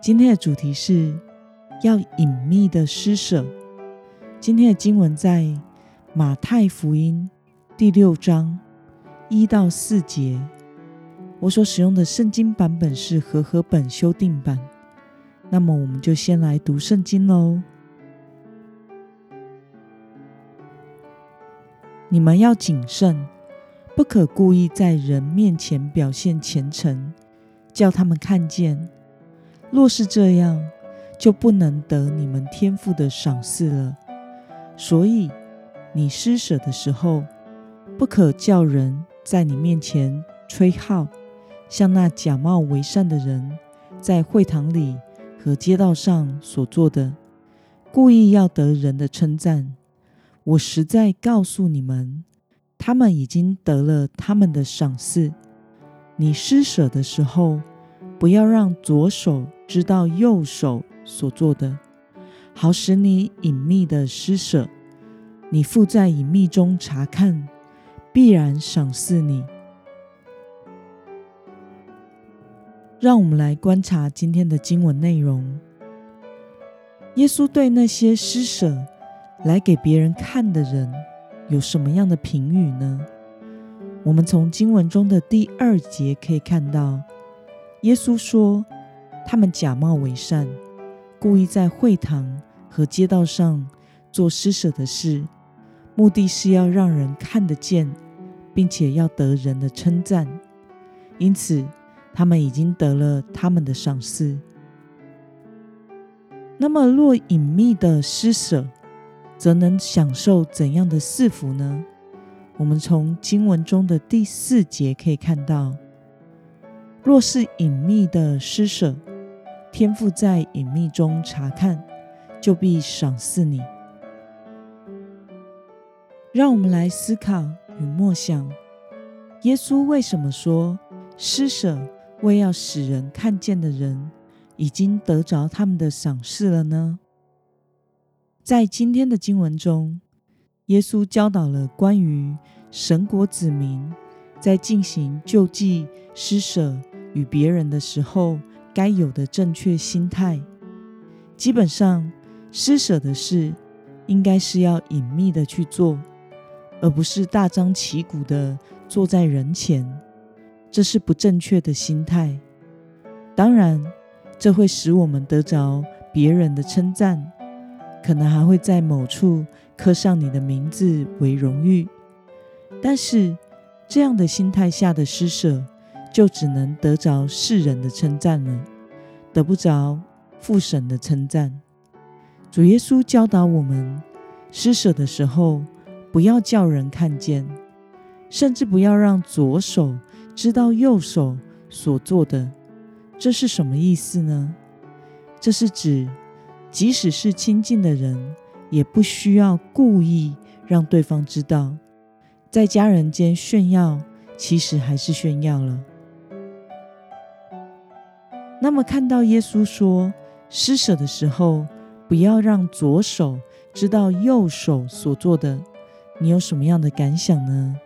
今天的主题是要隐秘的施舍。今天的经文在马太福音第六章一到四节。我所使用的圣经版本是和合本修订版。那么，我们就先来读圣经喽。你们要谨慎，不可故意在人面前表现虔诚，叫他们看见。若是这样，就不能得你们天赋的赏赐了。所以，你施舍的时候，不可叫人在你面前吹号，像那假冒为善的人，在会堂里和街道上所做的，故意要得人的称赞。我实在告诉你们，他们已经得了他们的赏赐。你施舍的时候，不要让左手。知道右手所做的，好使你隐秘的施舍，你父在隐秘中查看，必然赏赐你。让我们来观察今天的经文内容。耶稣对那些施舍来给别人看的人，有什么样的评语呢？我们从经文中的第二节可以看到，耶稣说。他们假冒为善，故意在会堂和街道上做施舍的事，目的是要让人看得见，并且要得人的称赞。因此，他们已经得了他们的赏赐。那么，若隐秘的施舍，则能享受怎样的赐福呢？我们从经文中的第四节可以看到，若是隐秘的施舍。天父在隐秘中查看，就必赏赐你。让我们来思考与默想：耶稣为什么说施舍为要使人看见的人，已经得着他们的赏赐了呢？在今天的经文中，耶稣教导了关于神国子民在进行救济、施舍与别人的时候。该有的正确心态，基本上施舍的事，应该是要隐秘的去做，而不是大张旗鼓的坐在人前，这是不正确的心态。当然，这会使我们得着别人的称赞，可能还会在某处刻上你的名字为荣誉。但是，这样的心态下的施舍。就只能得着世人的称赞了，得不着父神的称赞。主耶稣教导我们，施舍的时候不要叫人看见，甚至不要让左手知道右手所做的。这是什么意思呢？这是指，即使是亲近的人，也不需要故意让对方知道，在家人间炫耀，其实还是炫耀了。那么，看到耶稣说施舍的时候，不要让左手知道右手所做的，你有什么样的感想呢？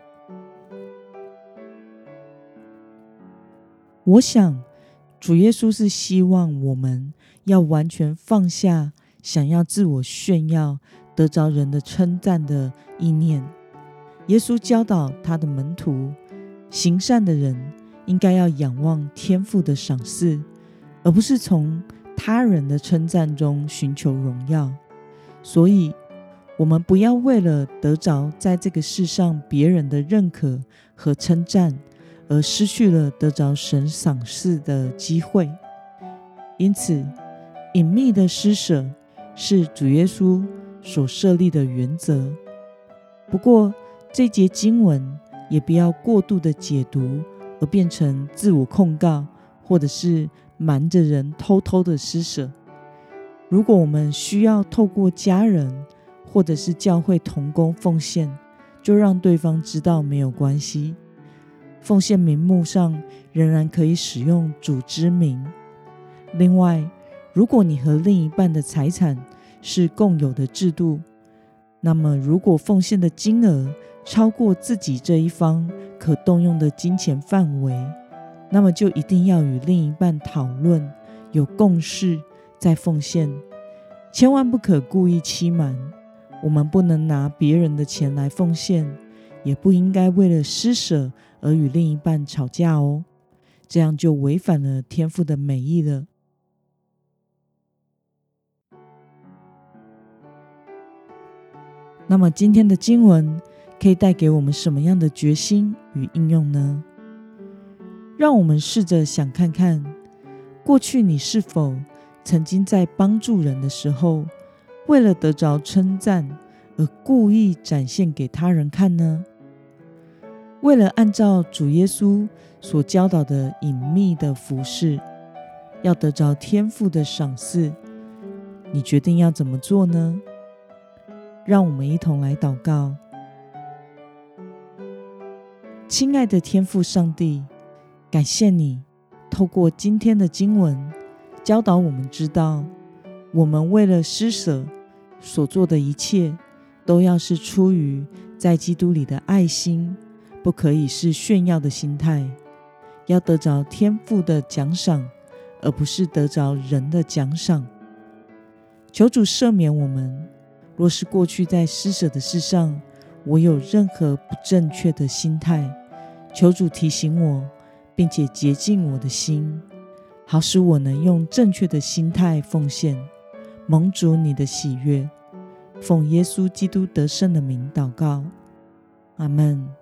我想，主耶稣是希望我们要完全放下想要自我炫耀、得着人的称赞的意念。耶稣教导他的门徒，行善的人应该要仰望天父的赏赐。而不是从他人的称赞中寻求荣耀，所以，我们不要为了得着在这个世上别人的认可和称赞，而失去了得着神赏赐的机会。因此，隐秘的施舍是主耶稣所设立的原则。不过，这节经文也不要过度的解读，而变成自我控告，或者是。瞒着人偷偷的施舍，如果我们需要透过家人或者是教会同工奉献，就让对方知道没有关系。奉献名目上仍然可以使用主之名。另外，如果你和另一半的财产是共有的制度，那么如果奉献的金额超过自己这一方可动用的金钱范围，那么就一定要与另一半讨论，有共识再奉献，千万不可故意欺瞒。我们不能拿别人的钱来奉献，也不应该为了施舍而与另一半吵架哦，这样就违反了天父的美意了。那么今天的经文可以带给我们什么样的决心与应用呢？让我们试着想看看，过去你是否曾经在帮助人的时候，为了得着称赞而故意展现给他人看呢？为了按照主耶稣所教导的隐秘的服饰，要得着天父的赏赐，你决定要怎么做呢？让我们一同来祷告，亲爱的天父上帝。感谢你透过今天的经文教导我们，知道我们为了施舍所做的一切，都要是出于在基督里的爱心，不可以是炫耀的心态，要得着天赋的奖赏，而不是得着人的奖赏。求主赦免我们，若是过去在施舍的事上，我有任何不正确的心态，求主提醒我。并且洁净我的心，好使我能用正确的心态奉献，蒙主你的喜悦。奉耶稣基督得胜的名祷告，阿门。